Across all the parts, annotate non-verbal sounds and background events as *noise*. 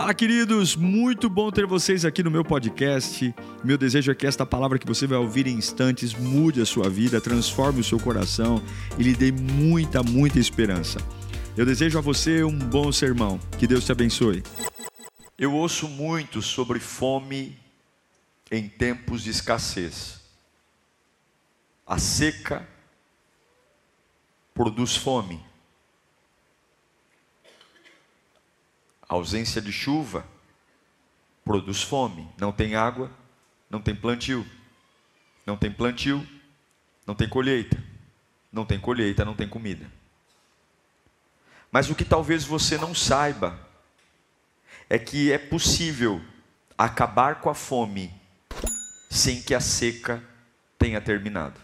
Fala, queridos! Muito bom ter vocês aqui no meu podcast. Meu desejo é que esta palavra que você vai ouvir em instantes mude a sua vida, transforme o seu coração e lhe dê muita, muita esperança. Eu desejo a você um bom sermão. Que Deus te abençoe. Eu ouço muito sobre fome em tempos de escassez. A seca produz fome. A ausência de chuva produz fome. Não tem água, não tem plantio. Não tem plantio, não tem colheita. Não tem colheita, não tem comida. Mas o que talvez você não saiba é que é possível acabar com a fome sem que a seca tenha terminado.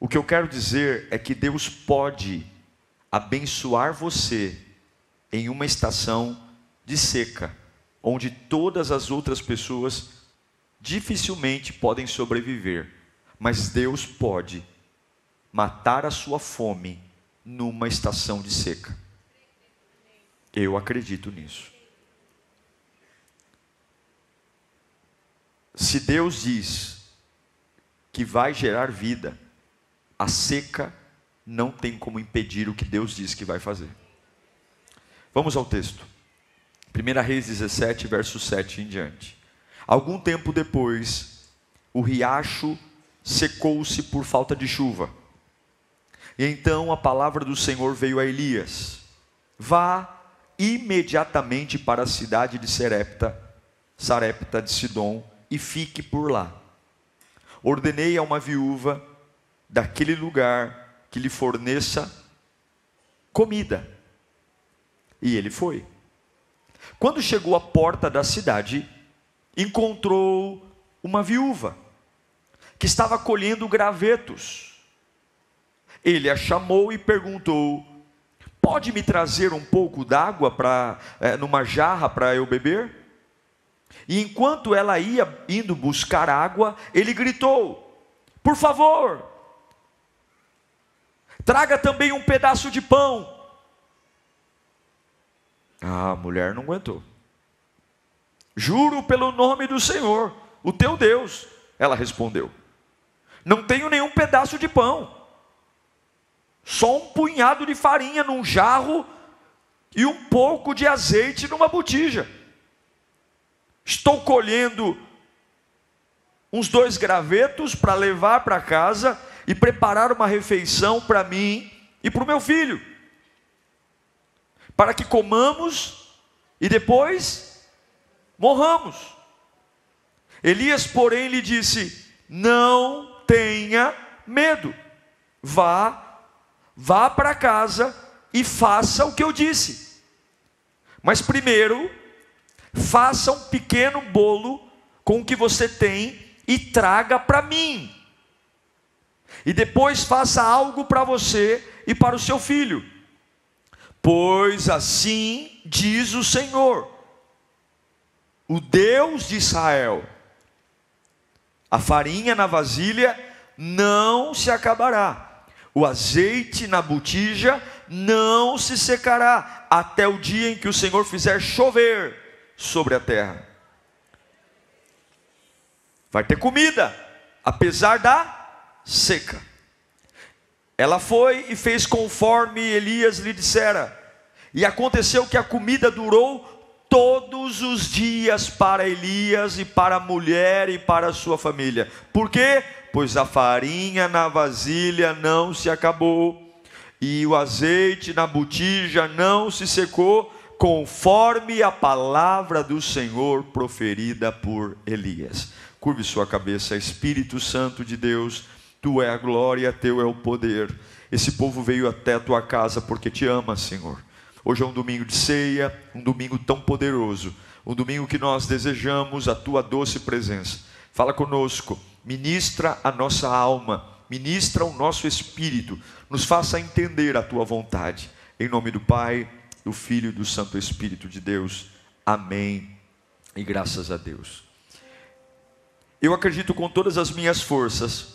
O que eu quero dizer é que Deus pode abençoar você em uma estação de seca, onde todas as outras pessoas dificilmente podem sobreviver, mas Deus pode matar a sua fome numa estação de seca. Eu acredito nisso. Se Deus diz que vai gerar vida, a seca não tem como impedir o que Deus diz que vai fazer. Vamos ao texto. 1 Reis 17, verso 7 em diante. Algum tempo depois, o riacho secou-se por falta de chuva. E então a palavra do Senhor veio a Elias: Vá imediatamente para a cidade de Serepta, Sarepta de Sidom, e fique por lá. Ordenei a uma viúva daquele lugar que lhe forneça comida. E ele foi. Quando chegou à porta da cidade, encontrou uma viúva que estava colhendo gravetos. Ele a chamou e perguntou: Pode me trazer um pouco d'água para é, numa jarra para eu beber? E enquanto ela ia indo buscar água, ele gritou: Por favor, Traga também um pedaço de pão. Ah, a mulher não aguentou. Juro pelo nome do Senhor, o teu Deus. Ela respondeu: Não tenho nenhum pedaço de pão, só um punhado de farinha num jarro e um pouco de azeite numa botija. Estou colhendo uns dois gravetos para levar para casa e preparar uma refeição para mim e para o meu filho, para que comamos e depois morramos. Elias, porém, lhe disse: Não tenha medo, vá, vá para casa e faça o que eu disse. Mas primeiro, faça um pequeno bolo com o que você tem e traga para mim e depois faça algo para você e para o seu filho. Pois assim diz o Senhor, o Deus de Israel: a farinha na vasilha não se acabará, o azeite na botija não se secará, até o dia em que o Senhor fizer chover sobre a terra. Vai ter comida, apesar da seca. Ela foi e fez conforme Elias lhe dissera. E aconteceu que a comida durou todos os dias para Elias e para a mulher e para a sua família. Por quê? Pois a farinha na vasilha não se acabou e o azeite na botija não se secou, conforme a palavra do Senhor proferida por Elias. Curve sua cabeça, Espírito Santo de Deus Tu é a glória, teu é o poder. Esse povo veio até a tua casa porque te ama, Senhor. Hoje é um domingo de ceia, um domingo tão poderoso, um domingo que nós desejamos a tua doce presença. Fala conosco, ministra a nossa alma, ministra o nosso espírito, nos faça entender a tua vontade. Em nome do Pai, do Filho e do Santo Espírito de Deus. Amém. E graças a Deus. Eu acredito com todas as minhas forças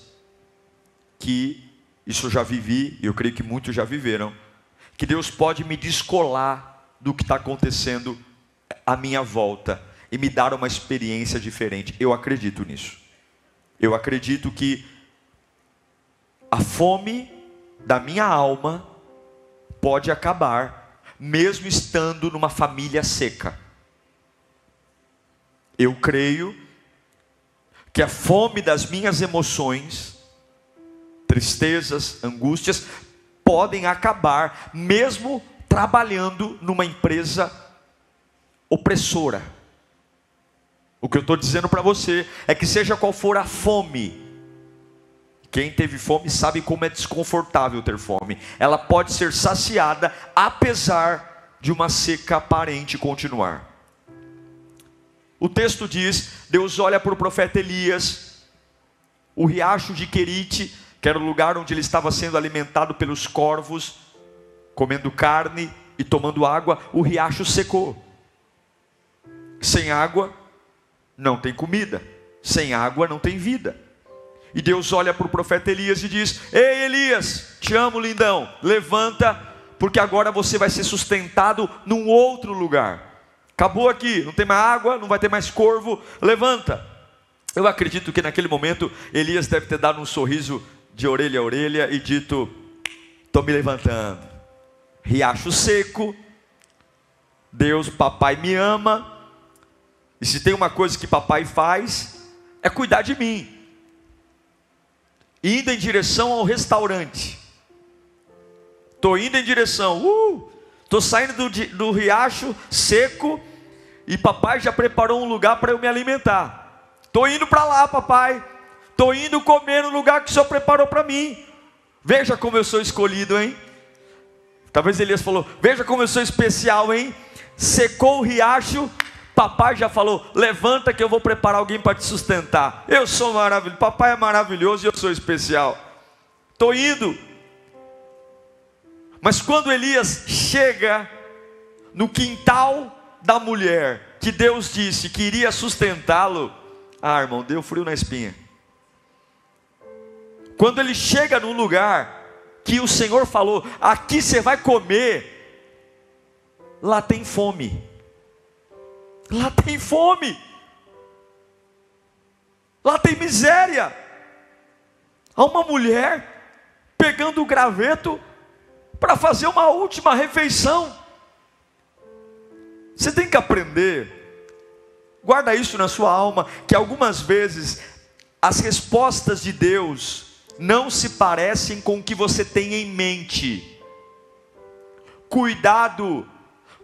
que isso eu já vivi, e eu creio que muitos já viveram, que Deus pode me descolar do que está acontecendo à minha volta e me dar uma experiência diferente. Eu acredito nisso. Eu acredito que a fome da minha alma pode acabar, mesmo estando numa família seca. Eu creio que a fome das minhas emoções, tristezas, angústias, podem acabar, mesmo trabalhando numa empresa opressora. O que eu estou dizendo para você é que, seja qual for a fome, quem teve fome sabe como é desconfortável ter fome. Ela pode ser saciada apesar de uma seca aparente continuar. O texto diz: Deus olha para o profeta Elias, o riacho de Querite, que era o lugar onde ele estava sendo alimentado pelos corvos, comendo carne e tomando água, o riacho secou. Sem água, não tem comida, sem água, não tem vida. E Deus olha para o profeta Elias e diz: Ei Elias, te amo, lindão, levanta, porque agora você vai ser sustentado num outro lugar. Acabou aqui, não tem mais água, não vai ter mais corvo, levanta. Eu acredito que naquele momento Elias deve ter dado um sorriso de orelha a orelha e dito: Estou me levantando. Riacho seco, Deus, papai me ama, e se tem uma coisa que papai faz, é cuidar de mim. Indo em direção ao restaurante. Estou indo em direção, uh, estou saindo do, do riacho seco e papai já preparou um lugar para eu me alimentar. Estou indo para lá, papai. Estou indo comer no lugar que o Senhor preparou para mim. Veja como eu sou escolhido, hein? Talvez Elias falou: Veja como eu sou especial, hein? Secou o riacho, Papai já falou: levanta que eu vou preparar alguém para te sustentar. Eu sou maravilhoso. Papai é maravilhoso e eu sou especial. Estou indo. Mas quando Elias chega no quintal da mulher, que Deus disse que iria sustentá-lo, ah, irmão, deu frio na espinha. Quando ele chega num lugar que o Senhor falou: aqui você vai comer, lá tem fome. Lá tem fome. Lá tem miséria. Há uma mulher pegando o graveto para fazer uma última refeição. Você tem que aprender, guarda isso na sua alma, que algumas vezes as respostas de Deus não se parecem com o que você tem em mente. Cuidado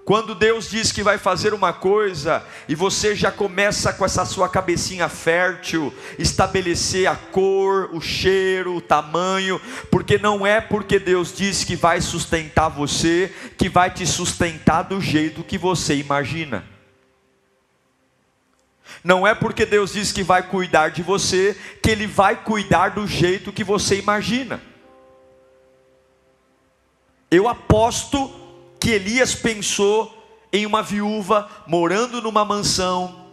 quando Deus diz que vai fazer uma coisa e você já começa com essa sua cabecinha fértil, estabelecer a cor, o cheiro, o tamanho, porque não é porque Deus diz que vai sustentar você que vai te sustentar do jeito que você imagina. Não é porque Deus diz que vai cuidar de você que Ele vai cuidar do jeito que você imagina. Eu aposto que Elias pensou em uma viúva morando numa mansão,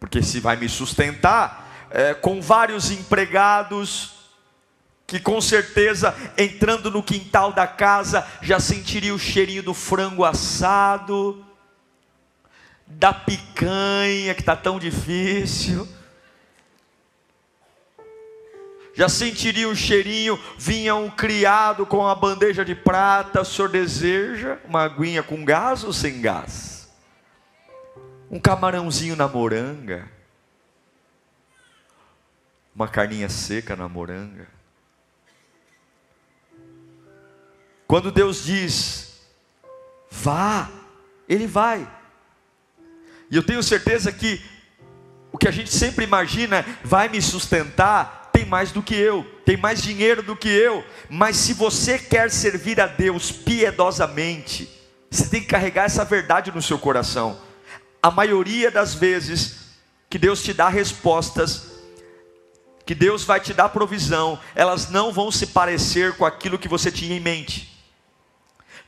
porque se vai me sustentar é, com vários empregados, que com certeza entrando no quintal da casa já sentiria o cheirinho do frango assado, da picanha que está tão difícil já sentiria um cheirinho, vinha um criado com a bandeja de prata, o senhor deseja uma aguinha com gás ou sem gás? Um camarãozinho na moranga, uma carninha seca na moranga. Quando Deus diz, vá, Ele vai. E eu tenho certeza que o que a gente sempre imagina vai me sustentar, tem mais do que eu, tem mais dinheiro do que eu, mas se você quer servir a Deus piedosamente, você tem que carregar essa verdade no seu coração. A maioria das vezes que Deus te dá respostas, que Deus vai te dar provisão, elas não vão se parecer com aquilo que você tinha em mente.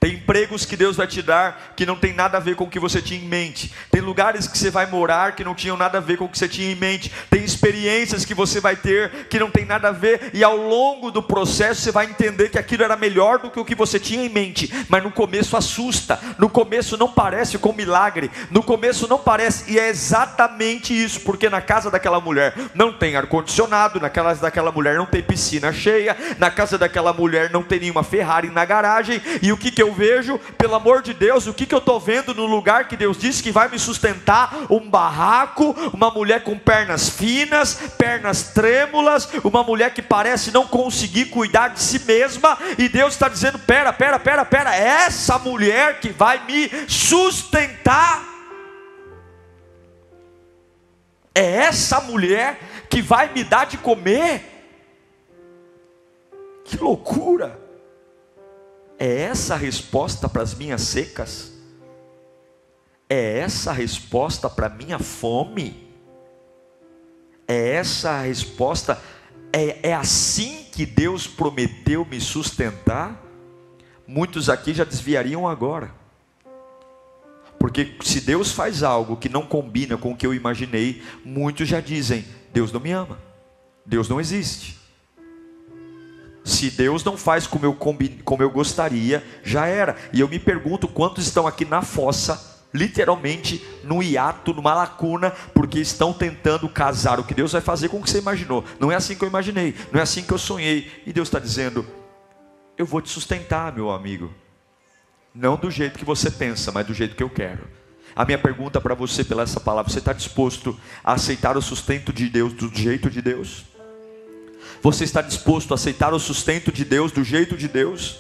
Tem empregos que Deus vai te dar que não tem nada a ver com o que você tinha em mente. Tem lugares que você vai morar que não tinham nada a ver com o que você tinha em mente. Tem experiências que você vai ter que não tem nada a ver. E ao longo do processo você vai entender que aquilo era melhor do que o que você tinha em mente. Mas no começo assusta. No começo não parece com milagre. No começo não parece. E é exatamente isso. Porque na casa daquela mulher não tem ar-condicionado. Na casa daquela mulher não tem piscina cheia. Na casa daquela mulher não tem nenhuma Ferrari na garagem. E o que, que eu eu vejo, pelo amor de Deus, o que, que eu estou vendo no lugar que Deus disse que vai me sustentar? Um barraco, uma mulher com pernas finas, pernas trêmulas, uma mulher que parece não conseguir cuidar de si mesma, e Deus está dizendo: pera, pera, pera, pera, essa mulher que vai me sustentar. É essa mulher que vai me dar de comer. Que loucura! É essa a resposta para as minhas secas? É essa a resposta para a minha fome? É essa a resposta? É, é assim que Deus prometeu me sustentar? Muitos aqui já desviariam agora. Porque se Deus faz algo que não combina com o que eu imaginei, muitos já dizem: Deus não me ama, Deus não existe. Se Deus não faz como eu, como eu gostaria, já era. E eu me pergunto quantos estão aqui na fossa, literalmente no hiato, numa lacuna, porque estão tentando casar o que Deus vai fazer com o que você imaginou. Não é assim que eu imaginei, não é assim que eu sonhei. E Deus está dizendo: Eu vou te sustentar, meu amigo. Não do jeito que você pensa, mas do jeito que eu quero. A minha pergunta para você, pela essa palavra: você está disposto a aceitar o sustento de Deus do jeito de Deus? Você está disposto a aceitar o sustento de Deus do jeito de Deus?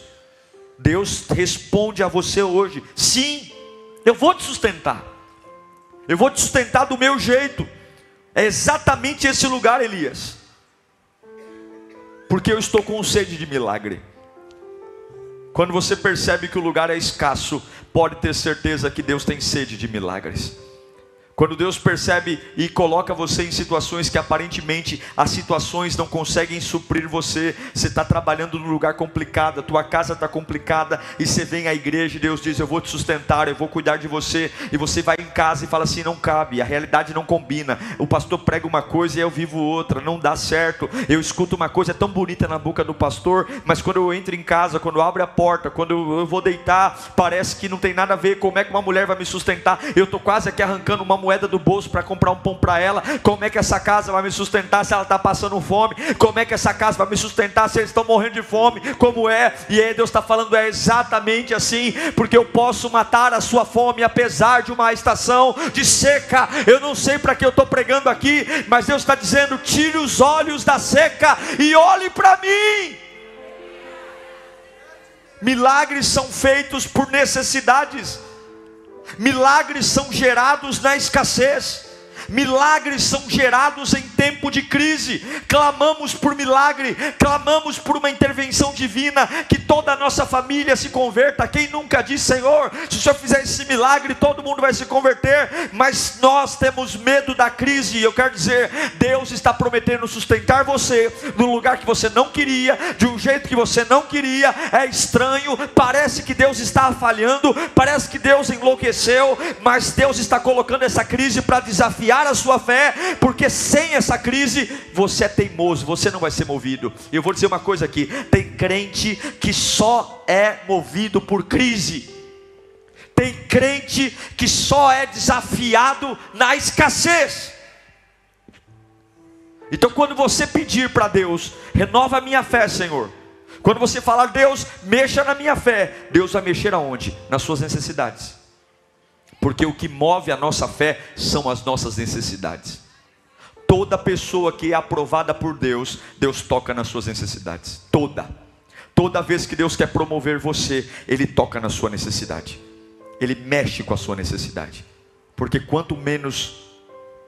Deus responde a você hoje: sim, eu vou te sustentar. Eu vou te sustentar do meu jeito. É exatamente esse lugar, Elias. Porque eu estou com sede de milagre. Quando você percebe que o lugar é escasso, pode ter certeza que Deus tem sede de milagres. Quando Deus percebe e coloca você em situações que aparentemente as situações não conseguem suprir você, você está trabalhando num lugar complicado, a tua casa está complicada, e você vem à igreja e Deus diz: Eu vou te sustentar, eu vou cuidar de você, e você vai em casa e fala assim: Não cabe, a realidade não combina. O pastor prega uma coisa e eu vivo outra, não dá certo. Eu escuto uma coisa tão bonita na boca do pastor, mas quando eu entro em casa, quando eu abro a porta, quando eu vou deitar, parece que não tem nada a ver. Como é que uma mulher vai me sustentar? Eu estou quase aqui arrancando uma mulher moeda do bolso para comprar um pão para ela. Como é que essa casa vai me sustentar se ela está passando fome? Como é que essa casa vai me sustentar se eles estão morrendo de fome? Como é? E aí Deus está falando é exatamente assim, porque eu posso matar a sua fome apesar de uma estação de seca. Eu não sei para que eu estou pregando aqui, mas Deus está dizendo: tire os olhos da seca e olhe para mim. Milagres são feitos por necessidades. Milagres são gerados na escassez. Milagres são gerados em tempo de crise. Clamamos por milagre, clamamos por uma intervenção divina, que toda a nossa família se converta. Quem nunca disse, Senhor, se o Senhor fizer esse milagre, todo mundo vai se converter. Mas nós temos medo da crise. Eu quero dizer, Deus está prometendo sustentar você no lugar que você não queria, de um jeito que você não queria. É estranho, parece que Deus está falhando, parece que Deus enlouqueceu, mas Deus está colocando essa crise para desafiar a sua fé, porque sem essa crise você é teimoso, você não vai ser movido. Eu vou dizer uma coisa aqui: tem crente que só é movido por crise. Tem crente que só é desafiado na escassez. Então, quando você pedir para Deus, renova a minha fé, Senhor. Quando você falar, Deus, mexa na minha fé, Deus vai mexer aonde? Nas suas necessidades porque o que move a nossa fé são as nossas necessidades. Toda pessoa que é aprovada por Deus, Deus toca nas suas necessidades. Toda. Toda vez que Deus quer promover você, Ele toca na sua necessidade. Ele mexe com a sua necessidade. Porque quanto menos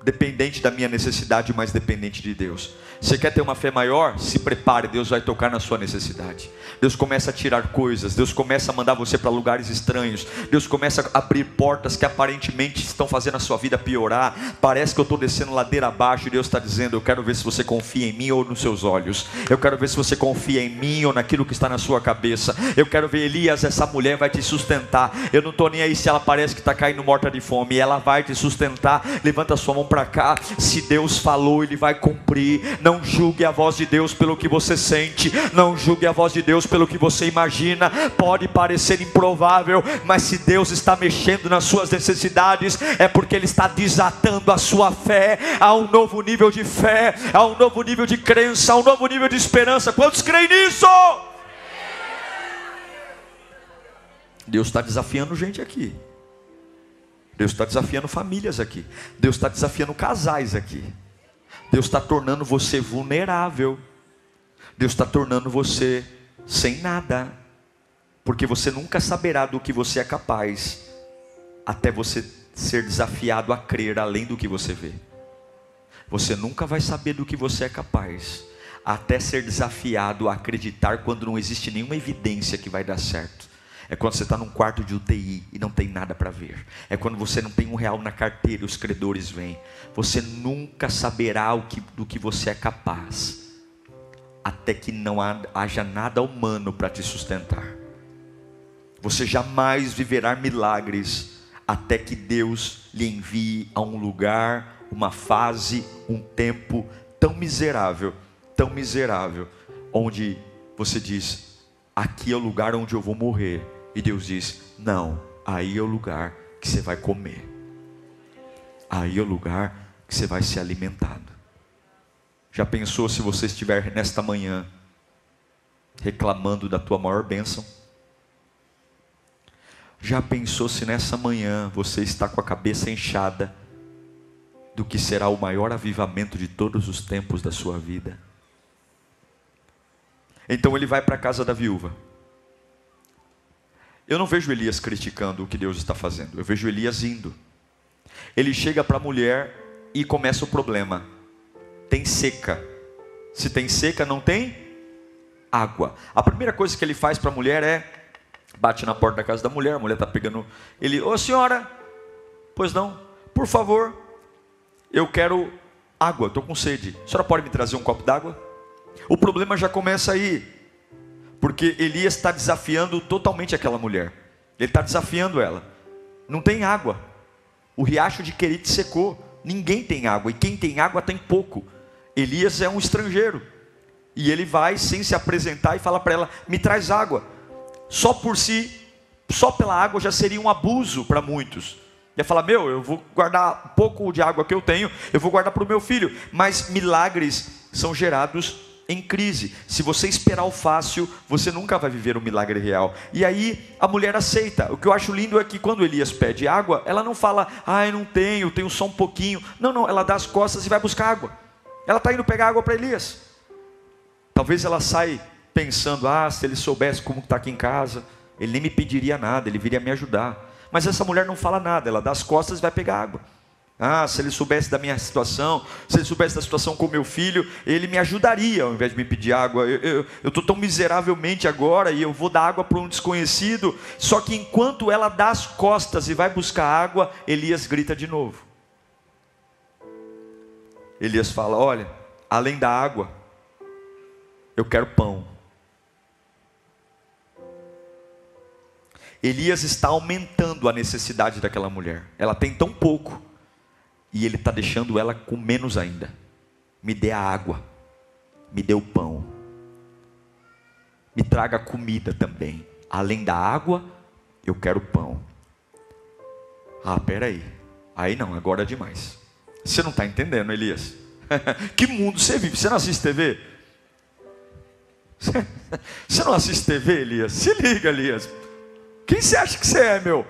dependente da minha necessidade, mas dependente de Deus. Você quer ter uma fé maior? Se prepare, Deus vai tocar na sua necessidade. Deus começa a tirar coisas, Deus começa a mandar você para lugares estranhos, Deus começa a abrir portas que aparentemente estão fazendo a sua vida piorar. Parece que eu estou descendo ladeira abaixo e Deus está dizendo: Eu quero ver se você confia em mim ou nos seus olhos, eu quero ver se você confia em mim ou naquilo que está na sua cabeça. Eu quero ver, Elias, essa mulher vai te sustentar. Eu não estou nem aí se ela parece que está caindo morta de fome, ela vai te sustentar. Levanta sua mão para cá. Se Deus falou, Ele vai cumprir. Não julgue a voz de Deus pelo que você sente, não julgue a voz de Deus pelo que você imagina. Pode parecer improvável, mas se Deus está mexendo nas suas necessidades, é porque Ele está desatando a sua fé a um novo nível de fé, a um novo nível de crença, a um novo nível de esperança. Quantos creem nisso? Deus está desafiando gente aqui. Deus está desafiando famílias aqui. Deus está desafiando casais aqui. Deus está tornando você vulnerável. Deus está tornando você sem nada. Porque você nunca saberá do que você é capaz, até você ser desafiado a crer além do que você vê. Você nunca vai saber do que você é capaz, até ser desafiado a acreditar quando não existe nenhuma evidência que vai dar certo. É quando você está num quarto de UTI e não tem nada para ver. É quando você não tem um real na carteira e os credores vêm. Você nunca saberá o que, do que você é capaz, até que não haja nada humano para te sustentar. Você jamais viverá milagres até que Deus lhe envie a um lugar, uma fase, um tempo tão miserável, tão miserável, onde você diz: aqui é o lugar onde eu vou morrer e Deus diz: Não, aí é o lugar que você vai comer. Aí é o lugar que você vai ser alimentado. Já pensou se você estiver nesta manhã reclamando da tua maior bênção? Já pensou se nessa manhã você está com a cabeça inchada do que será o maior avivamento de todos os tempos da sua vida? Então ele vai para a casa da viúva. Eu não vejo Elias criticando o que Deus está fazendo, eu vejo Elias indo. Ele chega para a mulher e começa o problema. Tem seca. Se tem seca, não tem água. A primeira coisa que ele faz para a mulher é bate na porta da casa da mulher, a mulher está pegando. Ele, ô senhora, pois não, por favor, eu quero água, estou com sede. A senhora pode me trazer um copo d'água? O problema já começa aí porque Elias está desafiando totalmente aquela mulher. Ele está desafiando ela. Não tem água. O riacho de Querite secou. Ninguém tem água. E quem tem água tem pouco. Elias é um estrangeiro. E ele vai sem se apresentar e fala para ela: Me traz água. Só por si, só pela água já seria um abuso para muitos. Ia falar: Meu, eu vou guardar um pouco de água que eu tenho, eu vou guardar para o meu filho. Mas milagres são gerados em crise. Se você esperar o fácil, você nunca vai viver um milagre real. E aí a mulher aceita. O que eu acho lindo é que quando Elias pede água, ela não fala, ai, não tenho, tenho só um pouquinho. Não, não, ela dá as costas e vai buscar água. Ela está indo pegar água para Elias. Talvez ela saia pensando, ah, se ele soubesse como está aqui em casa, ele nem me pediria nada, ele viria me ajudar. Mas essa mulher não fala nada, ela dá as costas e vai pegar água. Ah, se ele soubesse da minha situação, se ele soubesse da situação com meu filho, ele me ajudaria ao invés de me pedir água. Eu estou tão miseravelmente agora e eu vou dar água para um desconhecido. Só que enquanto ela dá as costas e vai buscar água, Elias grita de novo. Elias fala: Olha, além da água, eu quero pão. Elias está aumentando a necessidade daquela mulher. Ela tem tão pouco e ele está deixando ela com menos ainda. Me dê a água, me dê o pão, me traga comida também. Além da água, eu quero pão. Ah, peraí. Aí não, agora é demais. Você não está entendendo, Elias? *laughs* que mundo você vive? Você não assiste TV? *laughs* Você não assiste TV, Elias? Se liga, Elias. Quem você acha que você é, meu?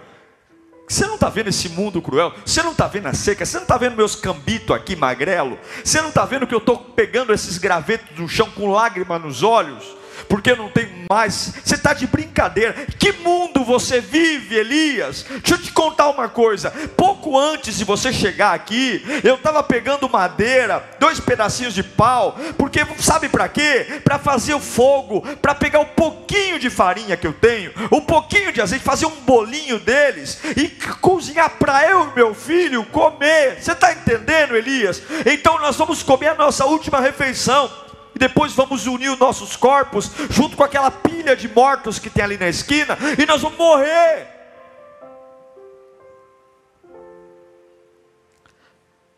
Você não está vendo esse mundo cruel? Você não está vendo a seca? Você não está vendo meus cambitos aqui, magrelo? Você não está vendo que eu estou pegando esses gravetos do chão com lágrima nos olhos? Porque não tem mais. Você está de brincadeira. Que mundo você vive, Elias? Deixa eu te contar uma coisa. Pouco antes de você chegar aqui, eu estava pegando madeira, dois pedacinhos de pau, porque sabe para quê? Para fazer o fogo, para pegar um pouquinho de farinha que eu tenho, um pouquinho de azeite, fazer um bolinho deles e cozinhar para eu e meu filho comer. Você está entendendo, Elias? Então nós vamos comer a nossa última refeição depois vamos unir os nossos corpos junto com aquela pilha de mortos que tem ali na esquina, e nós vamos morrer.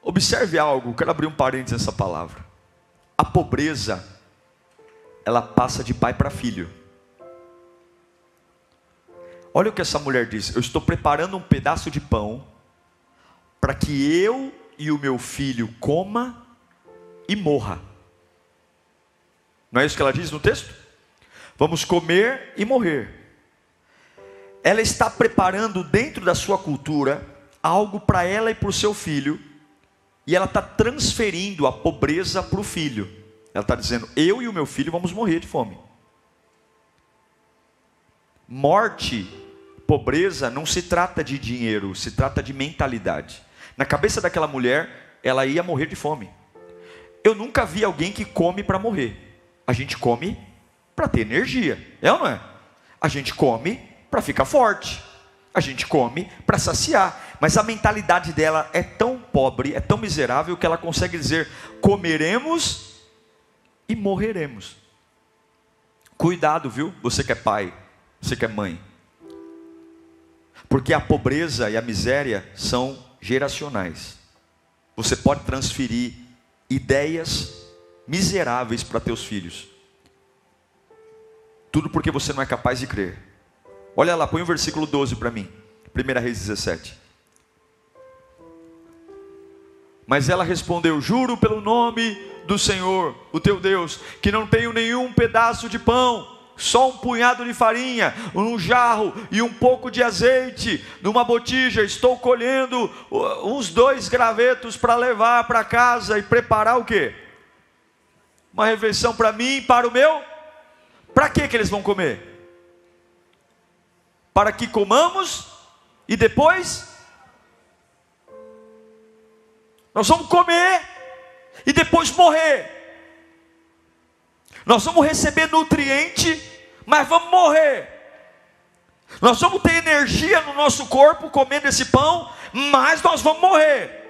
Observe algo, quero abrir um parênteses nessa palavra. A pobreza, ela passa de pai para filho. Olha o que essa mulher diz: Eu estou preparando um pedaço de pão para que eu e o meu filho coma e morra. Não é isso que ela diz no texto? Vamos comer e morrer. Ela está preparando dentro da sua cultura algo para ela e para o seu filho, e ela está transferindo a pobreza para o filho. Ela está dizendo: Eu e o meu filho vamos morrer de fome. Morte, pobreza, não se trata de dinheiro, se trata de mentalidade. Na cabeça daquela mulher, ela ia morrer de fome. Eu nunca vi alguém que come para morrer. A gente come para ter energia, é ou não é? A gente come para ficar forte. A gente come para saciar, mas a mentalidade dela é tão pobre, é tão miserável que ela consegue dizer: comeremos e morreremos. Cuidado, viu? Você que é pai, você que é mãe. Porque a pobreza e a miséria são geracionais. Você pode transferir ideias miseráveis para teus filhos. Tudo porque você não é capaz de crer. Olha lá, põe o versículo 12 para mim. 1 Reis 17. Mas ela respondeu: Juro pelo nome do Senhor, o teu Deus, que não tenho nenhum pedaço de pão, só um punhado de farinha, um jarro e um pouco de azeite numa botija. Estou colhendo uns dois gravetos para levar para casa e preparar o quê? Uma refeição para mim e para o meu. Para que que eles vão comer? Para que comamos e depois nós vamos comer e depois morrer. Nós vamos receber nutriente, mas vamos morrer. Nós vamos ter energia no nosso corpo comendo esse pão, mas nós vamos morrer.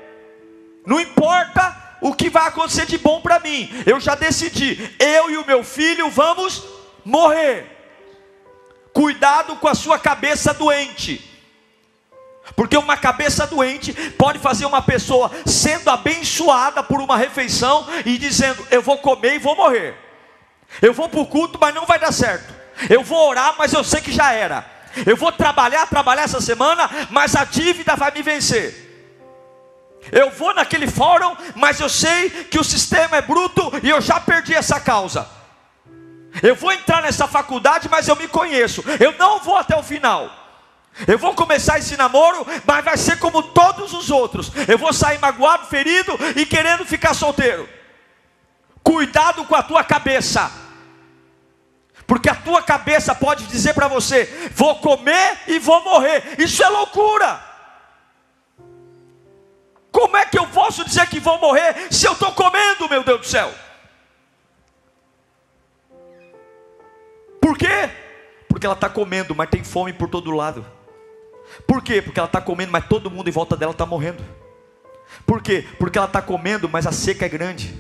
Não importa o que vai acontecer de bom para mim. Eu já decidi, eu e o meu filho vamos morrer. Cuidado com a sua cabeça doente. Porque uma cabeça doente pode fazer uma pessoa sendo abençoada por uma refeição e dizendo: Eu vou comer e vou morrer. Eu vou para o culto, mas não vai dar certo. Eu vou orar, mas eu sei que já era. Eu vou trabalhar, trabalhar essa semana, mas a dívida vai me vencer. Eu vou naquele fórum, mas eu sei que o sistema é bruto e eu já perdi essa causa. Eu vou entrar nessa faculdade, mas eu me conheço. Eu não vou até o final. Eu vou começar esse namoro, mas vai ser como todos os outros. Eu vou sair magoado, ferido e querendo ficar solteiro. Cuidado com a tua cabeça. Porque a tua cabeça pode dizer para você: vou comer e vou morrer. Isso é loucura. Como é que eu posso dizer que vou morrer se eu estou comendo, meu Deus do céu? Por quê? Porque ela está comendo, mas tem fome por todo lado. Por quê? Porque ela está comendo, mas todo mundo em volta dela está morrendo. Por quê? Porque ela está comendo, mas a seca é grande.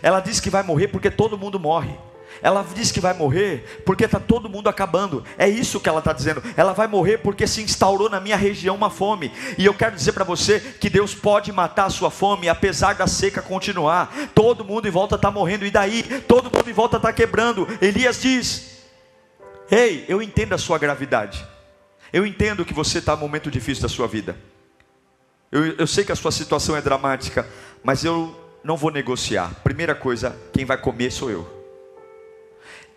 Ela diz que vai morrer porque todo mundo morre. Ela diz que vai morrer porque está todo mundo acabando. É isso que ela está dizendo. Ela vai morrer porque se instaurou na minha região uma fome. E eu quero dizer para você que Deus pode matar a sua fome, apesar da seca continuar. Todo mundo em volta está morrendo. E daí? Todo mundo em volta está quebrando. Elias diz: Ei, eu entendo a sua gravidade. Eu entendo que você está num momento difícil da sua vida. Eu, eu sei que a sua situação é dramática, mas eu não vou negociar. Primeira coisa, quem vai comer sou eu.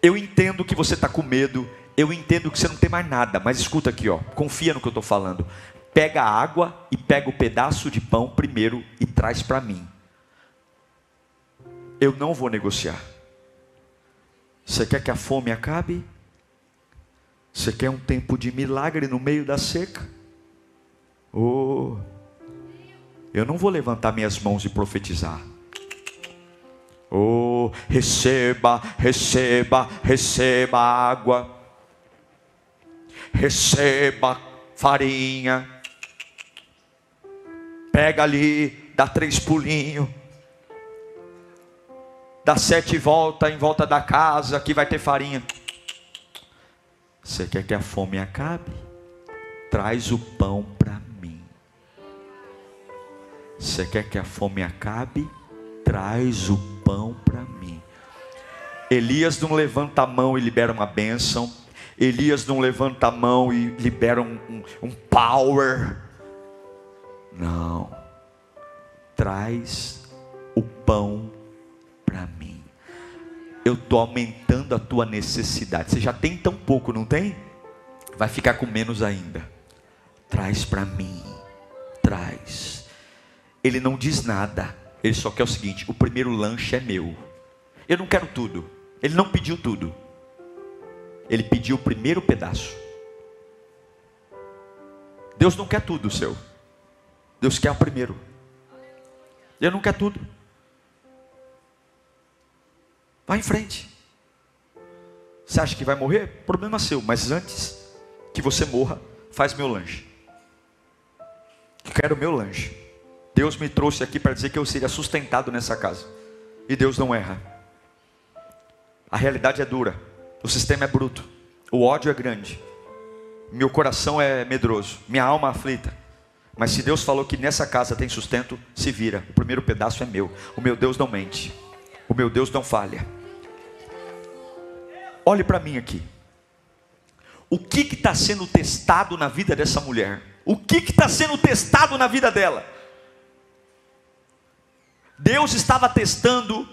Eu entendo que você está com medo, eu entendo que você não tem mais nada, mas escuta aqui, ó, confia no que eu estou falando. Pega a água e pega o pedaço de pão primeiro e traz para mim. Eu não vou negociar. Você quer que a fome acabe? Você quer um tempo de milagre no meio da seca? Oh, eu não vou levantar minhas mãos e profetizar. Oh, receba, receba, receba água, receba farinha. Pega ali, dá três pulinhos, dá sete voltas em volta da casa, que vai ter farinha. Você quer que a fome acabe? Traz o pão para mim. Você quer que a fome acabe? Traz o pão para mim. Elias não levanta a mão e libera uma bênção. Elias não levanta a mão e libera um, um, um power. Não. Traz o pão para mim eu estou aumentando a tua necessidade. Você já tem tão pouco, não tem? Vai ficar com menos ainda. Traz para mim, traz. Ele não diz nada, ele só quer o seguinte: o primeiro lanche é meu. Eu não quero tudo. Ele não pediu tudo. Ele pediu o primeiro pedaço. Deus não quer tudo seu. Deus quer o primeiro. Ele não quer tudo. Vá em frente. Você acha que vai morrer? Problema seu, mas antes que você morra, faz meu lanche. Quero meu lanche. Deus me trouxe aqui para dizer que eu seria sustentado nessa casa. E Deus não erra. A realidade é dura. O sistema é bruto. O ódio é grande. Meu coração é medroso. Minha alma aflita. Mas se Deus falou que nessa casa tem sustento, se vira. O primeiro pedaço é meu. O meu Deus não mente. O meu Deus não falha. Olhe para mim aqui. O que está sendo testado na vida dessa mulher? O que está sendo testado na vida dela? Deus estava testando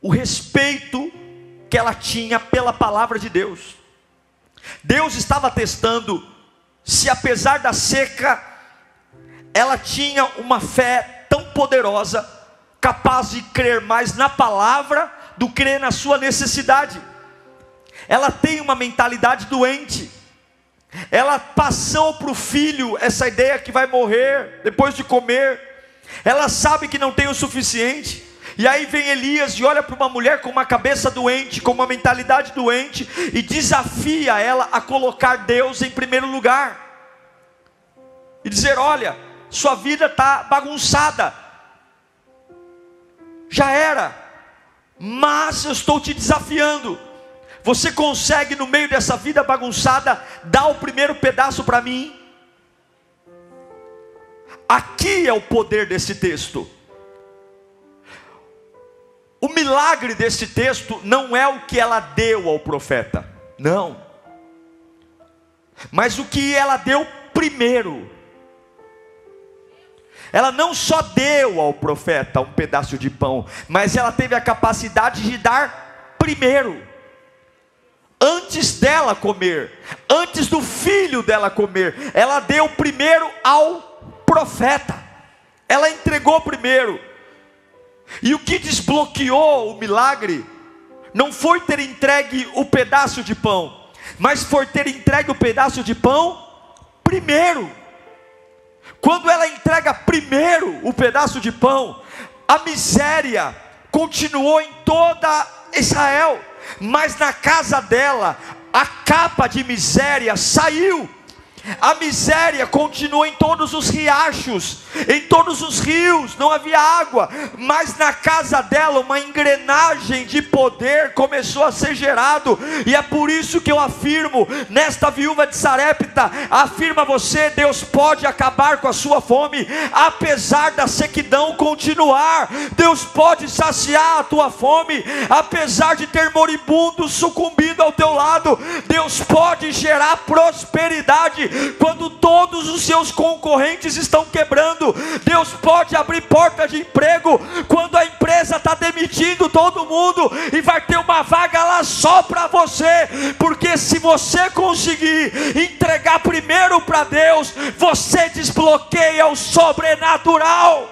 o respeito que ela tinha pela palavra de Deus. Deus estava testando se, apesar da seca, ela tinha uma fé tão poderosa, capaz de crer mais na palavra do que crer na sua necessidade ela tem uma mentalidade doente. Ela passou para o filho essa ideia que vai morrer depois de comer. Ela sabe que não tem o suficiente. E aí vem Elias e olha para uma mulher com uma cabeça doente, com uma mentalidade doente, e desafia ela a colocar Deus em primeiro lugar. E dizer: Olha, sua vida está bagunçada. Já era, mas eu estou te desafiando você consegue, no meio dessa vida bagunçada, dar o primeiro pedaço para mim? Aqui é o poder desse texto. O milagre desse texto não é o que ela deu ao profeta, não, mas o que ela deu primeiro. Ela não só deu ao profeta um pedaço de pão, mas ela teve a capacidade de dar primeiro antes dela comer, antes do filho dela comer, ela deu primeiro ao profeta, ela entregou primeiro. E o que desbloqueou o milagre não foi ter entregue o pedaço de pão, mas foi ter entregue o pedaço de pão primeiro. Quando ela entrega primeiro o pedaço de pão, a miséria continuou em toda Israel mas na casa dela a capa de miséria saiu. A miséria continuou em todos os riachos, em todos os rios, não havia água, mas na casa dela uma engrenagem de poder começou a ser gerado, e é por isso que eu afirmo, nesta viúva de Sarepta, afirma você, Deus pode acabar com a sua fome, apesar da sequidão continuar, Deus pode saciar a tua fome, apesar de ter moribundo sucumbindo ao teu lado, Deus pode gerar prosperidade quando todos os seus concorrentes estão quebrando, Deus pode abrir porta de emprego quando a empresa está demitindo todo mundo e vai ter uma vaga lá só para você, porque se você conseguir entregar primeiro para Deus, você desbloqueia o sobrenatural.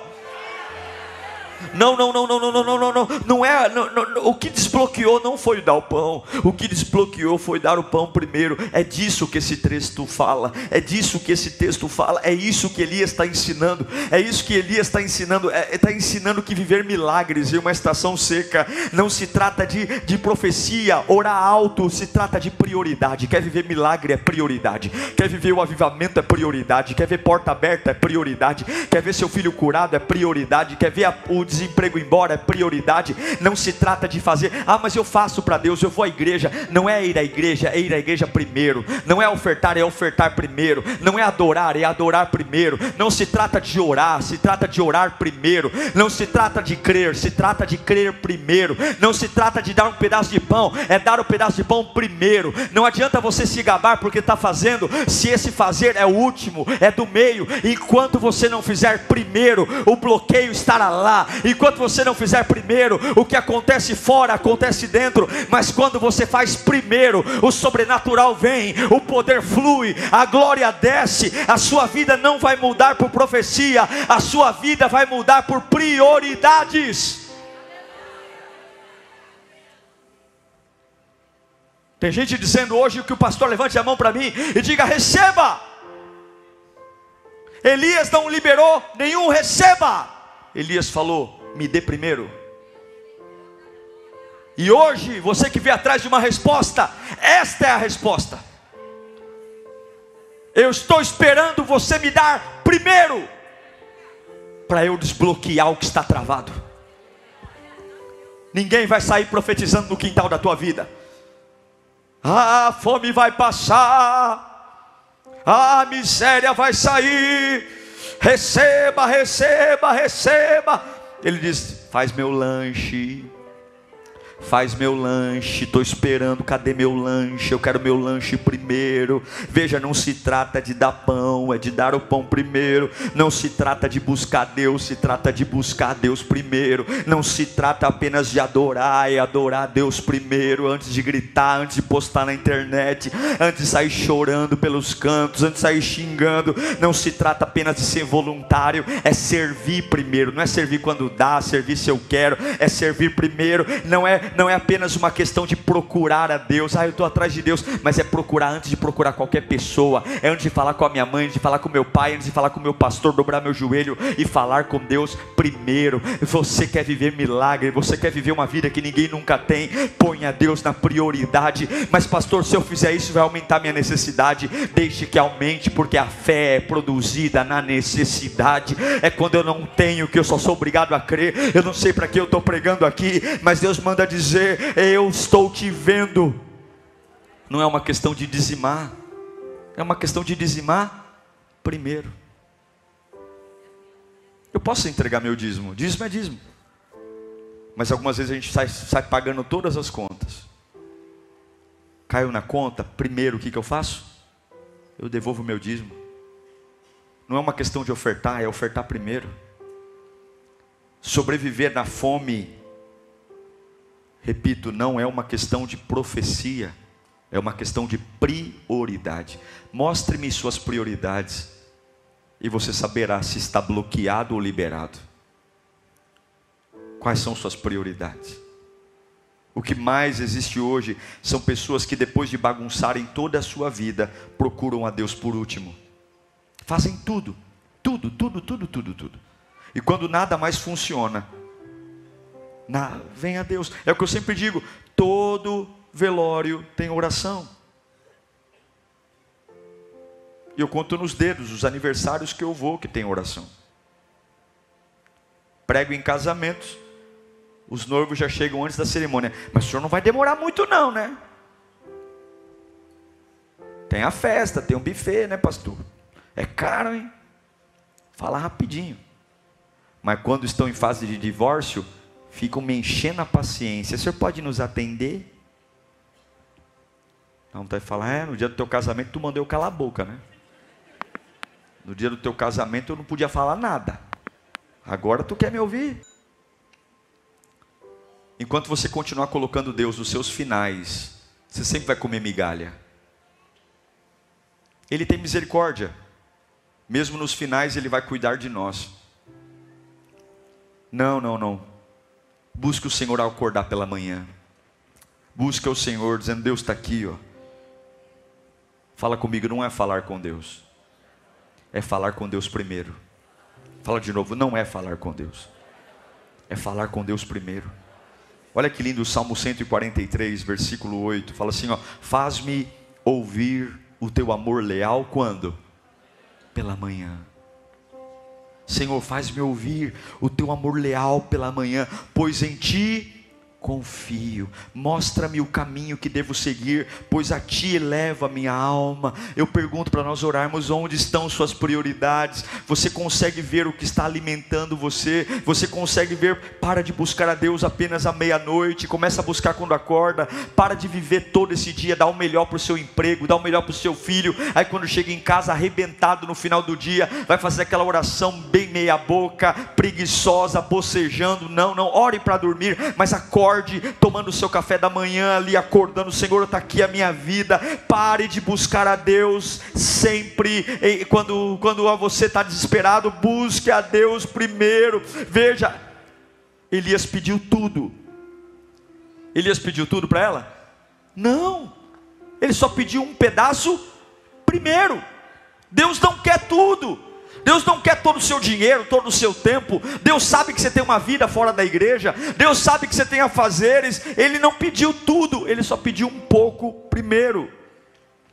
Não, não, não, não, não, não, não, não, não. Não é. Não, não, o que desbloqueou não foi dar o pão. O que desbloqueou foi dar o pão primeiro. É disso que esse texto fala. É disso que esse texto fala. É isso que Elias está ensinando. É isso que Elias está ensinando. É, está ensinando que viver milagres em uma estação seca não se trata de, de profecia, orar alto, se trata de prioridade. Quer viver milagre é prioridade. Quer viver o avivamento é prioridade. Quer ver porta aberta é prioridade. Quer ver seu filho curado é prioridade. Quer ver o desemprego embora é prioridade. Não se trata de fazer, ah, mas eu faço para Deus, eu vou à igreja. Não é ir à igreja, é ir à igreja primeiro. Não é ofertar, é ofertar primeiro. Não é adorar, é adorar primeiro. Não se trata de orar, se trata de orar primeiro. Não se trata de crer, se trata de crer primeiro. Não se trata de dar um pedaço de pão, é dar o um pedaço de pão primeiro. Não adianta você se gabar porque está fazendo, se esse fazer é o último, é do meio. Enquanto você não fizer primeiro, o bloqueio estará lá. Enquanto você não fizer primeiro, o que acontece fora acontece dentro. Mas quando você faz primeiro, o sobrenatural vem, o poder flui, a glória desce. A sua vida não vai mudar por profecia, a sua vida vai mudar por prioridades. Tem gente dizendo hoje que o pastor levante a mão para mim e diga: receba. Elias não liberou nenhum receba. Elias falou: me dê primeiro. E hoje, você que vem atrás de uma resposta, esta é a resposta. Eu estou esperando você me dar primeiro, para eu desbloquear o que está travado. Ninguém vai sair profetizando no quintal da tua vida. Ah, a fome vai passar a miséria vai sair. Receba, receba, receba. Ele diz: Faz meu lanche faz meu lanche, estou esperando, cadê meu lanche? Eu quero meu lanche primeiro. Veja, não se trata de dar pão, é de dar o pão primeiro. Não se trata de buscar Deus, se trata de buscar Deus primeiro. Não se trata apenas de adorar, é adorar Deus primeiro, antes de gritar, antes de postar na internet, antes de sair chorando pelos cantos, antes de sair xingando. Não se trata apenas de ser voluntário, é servir primeiro. Não é servir quando dá, servir se eu quero, é servir primeiro. Não é não é apenas uma questão de procurar a Deus, ah, eu estou atrás de Deus, mas é procurar antes de procurar qualquer pessoa, é antes de falar com a minha mãe, antes de falar com meu pai, antes de falar com meu pastor, dobrar meu joelho e falar com Deus primeiro. Você quer viver milagre, você quer viver uma vida que ninguém nunca tem, ponha Deus na prioridade. Mas, pastor, se eu fizer isso, vai aumentar minha necessidade. Deixe que aumente, porque a fé é produzida na necessidade. É quando eu não tenho que eu só sou obrigado a crer. Eu não sei para que eu estou pregando aqui, mas Deus manda dizer dizer: Eu estou te vendo. Não é uma questão de dizimar, é uma questão de dizimar primeiro. Eu posso entregar meu dízimo, dízimo é dízimo. Mas algumas vezes a gente sai, sai pagando todas as contas. Caiu na conta, primeiro o que, que eu faço? Eu devolvo meu dízimo. Não é uma questão de ofertar, é ofertar primeiro. Sobreviver na fome Repito, não é uma questão de profecia, é uma questão de prioridade. Mostre-me suas prioridades e você saberá se está bloqueado ou liberado. Quais são suas prioridades? O que mais existe hoje são pessoas que, depois de bagunçarem toda a sua vida, procuram a Deus por último. Fazem tudo, tudo, tudo, tudo, tudo, tudo. E quando nada mais funciona, na, vem a Deus. É o que eu sempre digo: todo velório tem oração. E eu conto nos dedos os aniversários que eu vou que tem oração. Prego em casamentos, os noivos já chegam antes da cerimônia. Mas o senhor não vai demorar muito, não, né? Tem a festa, tem um buffet, né, pastor? É caro, hein? Fala rapidinho. Mas quando estão em fase de divórcio, ficam me enchendo a paciência. O senhor pode nos atender? Não, vai falar, é, no dia do teu casamento tu mandou eu calar a boca, né? No dia do teu casamento eu não podia falar nada. Agora tu quer me ouvir? Enquanto você continuar colocando Deus nos seus finais, você sempre vai comer migalha. Ele tem misericórdia. Mesmo nos finais ele vai cuidar de nós. Não, não, não. Busque o Senhor ao acordar pela manhã. Busque o Senhor dizendo: Deus está aqui, ó. Fala comigo, não é falar com Deus, é falar com Deus primeiro. Fala de novo, não é falar com Deus, é falar com Deus primeiro. Olha que lindo o Salmo 143, versículo 8. Fala assim: ó, faz-me ouvir o teu amor leal quando? Pela manhã. Senhor, faz-me ouvir o teu amor leal pela manhã, pois em ti confio. Mostra-me o caminho que devo seguir, pois a ti eleva a minha alma. Eu pergunto para nós orarmos onde estão suas prioridades. Você consegue ver o que está alimentando você? Você consegue ver? Para de buscar a Deus apenas à meia-noite, começa a buscar quando acorda. Para de viver todo esse dia, dá o melhor para o seu emprego, dá o melhor para o seu filho. Aí quando chega em casa arrebentado no final do dia, vai fazer aquela oração bem meia boca, preguiçosa, bocejando. Não, não, ore para dormir, mas acorde acorde tomando o seu café da manhã ali, acordando, Senhor, está aqui a minha vida. Pare de buscar a Deus sempre. Quando, quando você está desesperado, busque a Deus primeiro. Veja, Elias pediu tudo. Elias pediu tudo para ela? Não. Ele só pediu um pedaço primeiro. Deus não quer tudo. Deus não quer todo o seu dinheiro, todo o seu tempo. Deus sabe que você tem uma vida fora da igreja. Deus sabe que você tem afazeres. Ele não pediu tudo, ele só pediu um pouco primeiro.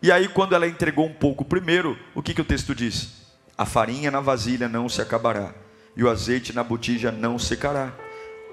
E aí, quando ela entregou um pouco primeiro, o que, que o texto diz? A farinha na vasilha não se acabará, e o azeite na botija não secará,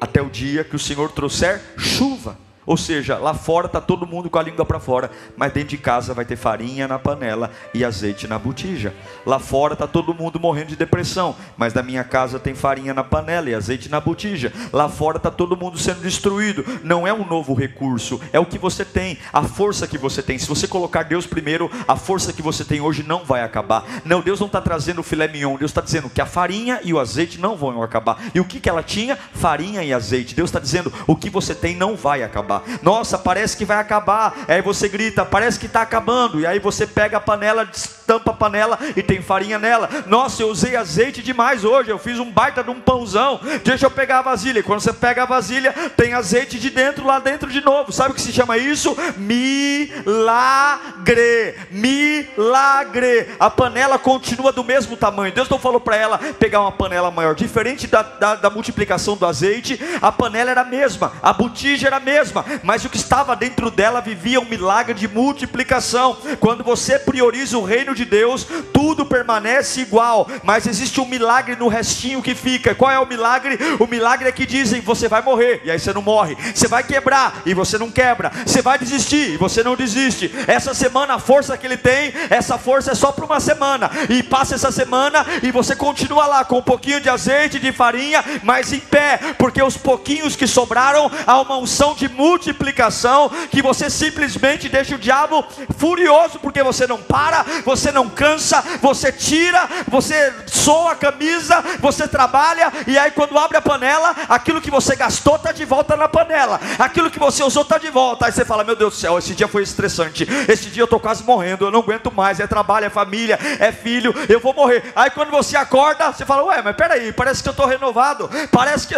até o dia que o Senhor trouxer chuva ou seja, lá fora está todo mundo com a língua para fora, mas dentro de casa vai ter farinha na panela e azeite na botija. Lá fora está todo mundo morrendo de depressão, mas na minha casa tem farinha na panela e azeite na botija. Lá fora está todo mundo sendo destruído. Não é um novo recurso, é o que você tem, a força que você tem. Se você colocar Deus primeiro, a força que você tem hoje não vai acabar. Não, Deus não está trazendo o filé mignon, Deus está dizendo que a farinha e o azeite não vão acabar. E o que, que ela tinha? Farinha e azeite. Deus está dizendo o que você tem não vai acabar Nossa, parece que vai acabar. Aí você grita, parece que está acabando. E aí você pega a panela, tampa a panela e tem farinha nela. Nossa, eu usei azeite demais hoje. Eu fiz um baita de um pãozão. Deixa eu pegar a vasilha. E quando você pega a vasilha, tem azeite de dentro, lá dentro de novo. Sabe o que se chama isso? Milagre. Milagre. A panela continua do mesmo tamanho. Deus não falou para ela pegar uma panela maior. Diferente da, da, da multiplicação do azeite, a panela era a mesma, a botija era a mesma mas o que estava dentro dela vivia um milagre de multiplicação. Quando você prioriza o reino de Deus, tudo permanece igual, mas existe um milagre no restinho que fica. Qual é o milagre? O milagre é que dizem: você vai morrer, e aí você não morre. Você vai quebrar, e você não quebra. Você vai desistir, e você não desiste. Essa semana, a força que ele tem, essa força é só para uma semana. E passa essa semana, e você continua lá com um pouquinho de azeite, de farinha, mas em pé, porque os pouquinhos que sobraram, há uma unção de multiplicação multiplicação que você simplesmente deixa o diabo furioso porque você não para, você não cansa, você tira, você soa a camisa, você trabalha e aí quando abre a panela, aquilo que você gastou está de volta na panela, aquilo que você usou está de volta. Aí você fala: Meu Deus do céu, esse dia foi estressante, esse dia eu estou quase morrendo, eu não aguento mais. É trabalho, é família, é filho, eu vou morrer. Aí quando você acorda, você fala: Ué, mas peraí, parece que eu estou renovado, parece que,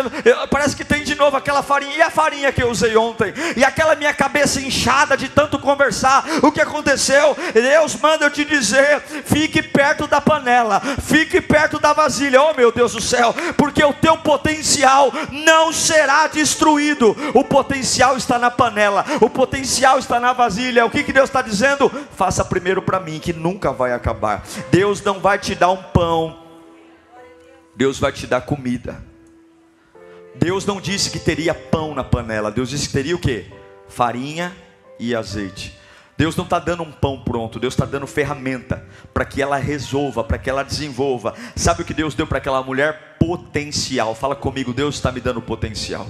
parece que tem de novo aquela farinha, e a farinha que eu usei ontem? Ontem, e aquela minha cabeça inchada de tanto conversar, o que aconteceu? Deus manda eu te dizer: fique perto da panela, fique perto da vasilha, oh meu Deus do céu, porque o teu potencial não será destruído, o potencial está na panela, o potencial está na vasilha. O que, que Deus está dizendo? Faça primeiro para mim, que nunca vai acabar. Deus não vai te dar um pão, Deus vai te dar comida. Deus não disse que teria pão na panela, Deus disse que teria o que? Farinha e azeite. Deus não está dando um pão pronto, Deus está dando ferramenta para que ela resolva, para que ela desenvolva. Sabe o que Deus deu para aquela mulher? Potencial. Fala comigo, Deus está me dando potencial.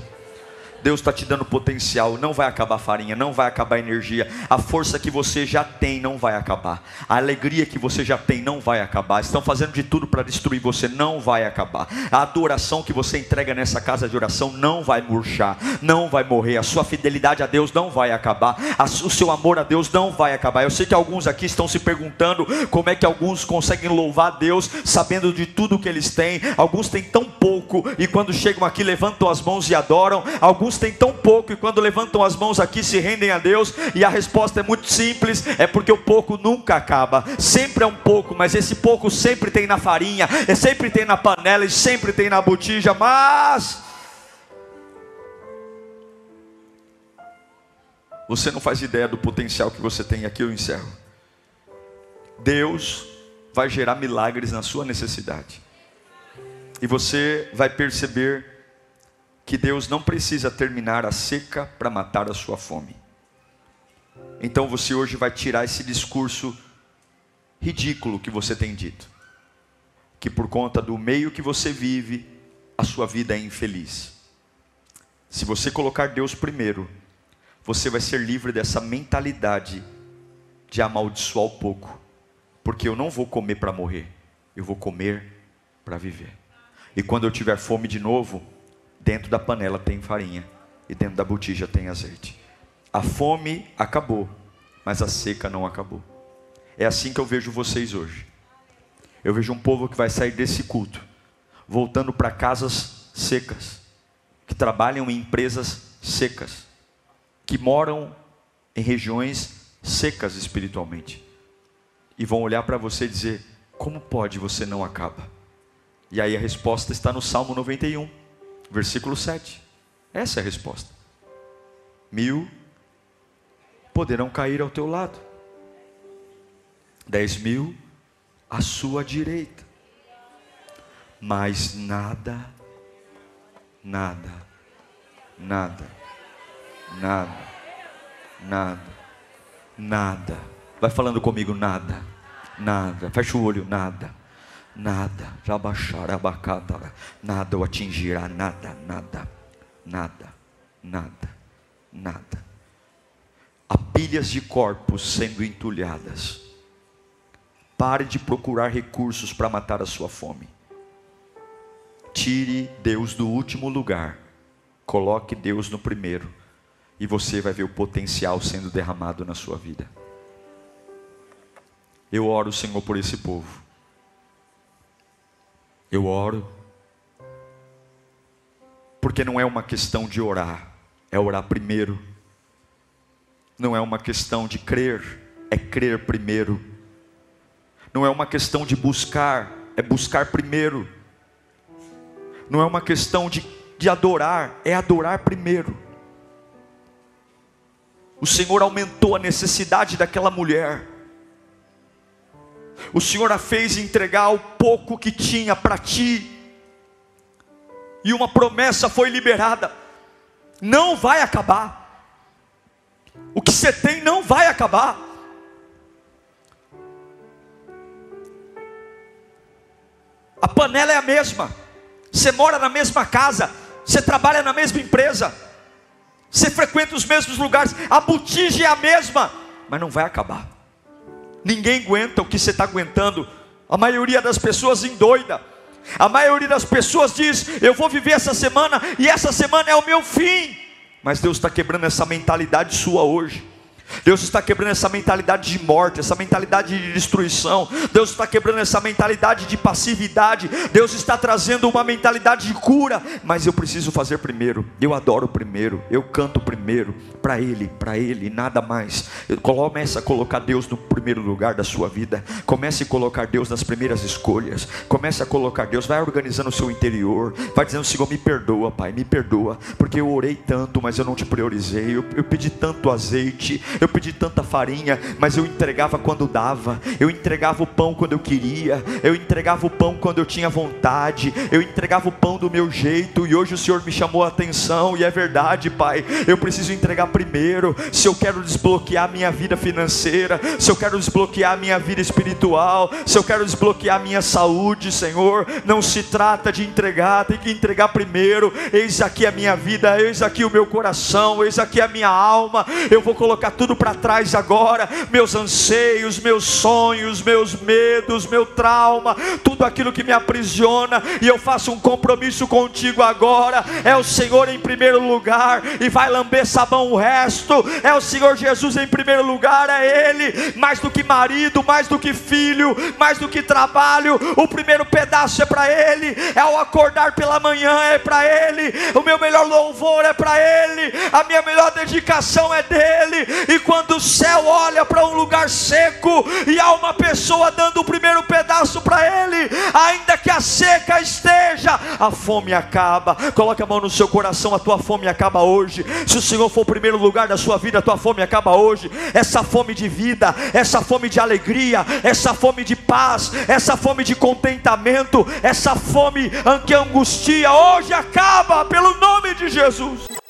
Deus está te dando potencial, não vai acabar farinha, não vai acabar energia, a força que você já tem não vai acabar, a alegria que você já tem não vai acabar. Estão fazendo de tudo para destruir você, não vai acabar. A adoração que você entrega nessa casa de oração não vai murchar, não vai morrer. A sua fidelidade a Deus não vai acabar, o seu amor a Deus não vai acabar. Eu sei que alguns aqui estão se perguntando como é que alguns conseguem louvar a Deus sabendo de tudo que eles têm. Alguns têm tão pouco e quando chegam aqui levantam as mãos e adoram. Alguns têm tão pouco e quando levantam as mãos aqui se rendem a Deus. E a resposta é muito simples: é porque o pouco nunca acaba. Sempre é um pouco, mas esse pouco sempre tem na farinha, sempre tem na panela e sempre tem na botija. Mas você não faz ideia do potencial que você tem. Aqui eu encerro. Deus vai gerar milagres na sua necessidade. E você vai perceber que Deus não precisa terminar a seca para matar a sua fome. Então você hoje vai tirar esse discurso ridículo que você tem dito, que por conta do meio que você vive, a sua vida é infeliz. Se você colocar Deus primeiro, você vai ser livre dessa mentalidade de amaldiçoar o pouco, porque eu não vou comer para morrer, eu vou comer para viver. E quando eu tiver fome de novo, dentro da panela tem farinha e dentro da botija tem azeite. A fome acabou, mas a seca não acabou. É assim que eu vejo vocês hoje. Eu vejo um povo que vai sair desse culto, voltando para casas secas, que trabalham em empresas secas, que moram em regiões secas espiritualmente, e vão olhar para você e dizer: como pode você não acaba? E aí a resposta está no Salmo 91, versículo 7. Essa é a resposta. Mil poderão cair ao teu lado, dez mil à sua direita, mas nada, nada, nada, nada, nada, nada. Vai falando comigo, nada, nada. Fecha o olho, nada nada, abacada, nada o atingirá, nada, nada, nada, nada, nada. Há pilhas de corpos sendo entulhadas. Pare de procurar recursos para matar a sua fome. Tire Deus do último lugar, coloque Deus no primeiro, e você vai ver o potencial sendo derramado na sua vida. Eu oro, Senhor, por esse povo eu oro. Porque não é uma questão de orar, é orar primeiro. Não é uma questão de crer, é crer primeiro. Não é uma questão de buscar, é buscar primeiro. Não é uma questão de, de adorar, é adorar primeiro. O Senhor aumentou a necessidade daquela mulher o Senhor a fez entregar o pouco que tinha para ti, e uma promessa foi liberada: não vai acabar, o que você tem não vai acabar. A panela é a mesma, você mora na mesma casa, você trabalha na mesma empresa, você frequenta os mesmos lugares, a botija é a mesma, mas não vai acabar. Ninguém aguenta o que você está aguentando. A maioria das pessoas endoida. A maioria das pessoas diz: Eu vou viver essa semana e essa semana é o meu fim. Mas Deus está quebrando essa mentalidade sua hoje. Deus está quebrando essa mentalidade de morte, essa mentalidade de destruição. Deus está quebrando essa mentalidade de passividade. Deus está trazendo uma mentalidade de cura. Mas eu preciso fazer primeiro. Eu adoro primeiro. Eu canto primeiro. Para Ele, para Ele, nada mais. Comece a colocar Deus no primeiro lugar da sua vida. Comece a colocar Deus nas primeiras escolhas. Comece a colocar Deus. Vai organizando o seu interior. Vai dizendo: Senhor, me perdoa, Pai, me perdoa. Porque eu orei tanto, mas eu não te priorizei. Eu, eu pedi tanto azeite eu pedi tanta farinha, mas eu entregava quando dava, eu entregava o pão quando eu queria, eu entregava o pão quando eu tinha vontade, eu entregava o pão do meu jeito, e hoje o Senhor me chamou a atenção, e é verdade, Pai, eu preciso entregar primeiro, se eu quero desbloquear minha vida financeira, se eu quero desbloquear minha vida espiritual, se eu quero desbloquear minha saúde, Senhor, não se trata de entregar, tem que entregar primeiro, eis aqui a minha vida, eis aqui o meu coração, eis aqui a minha alma, eu vou colocar tudo para trás agora, meus anseios, meus sonhos, meus medos, meu trauma, tudo aquilo que me aprisiona, e eu faço um compromisso contigo agora. É o Senhor em primeiro lugar, e vai lamber sabão o resto. É o Senhor Jesus em primeiro lugar, é Ele, mais do que marido, mais do que filho, mais do que trabalho. O primeiro pedaço é para Ele, é o acordar pela manhã, é para Ele, o meu melhor louvor é para Ele, a minha melhor dedicação é dele. E quando o céu olha para um lugar seco e há uma pessoa dando o primeiro pedaço para ele, ainda que a seca esteja, a fome acaba. Coloque a mão no seu coração, a tua fome acaba hoje. Se o Senhor for o primeiro lugar da sua vida, a tua fome acaba hoje. Essa fome de vida, essa fome de alegria, essa fome de paz, essa fome de contentamento, essa fome que angustia, hoje acaba pelo nome de Jesus.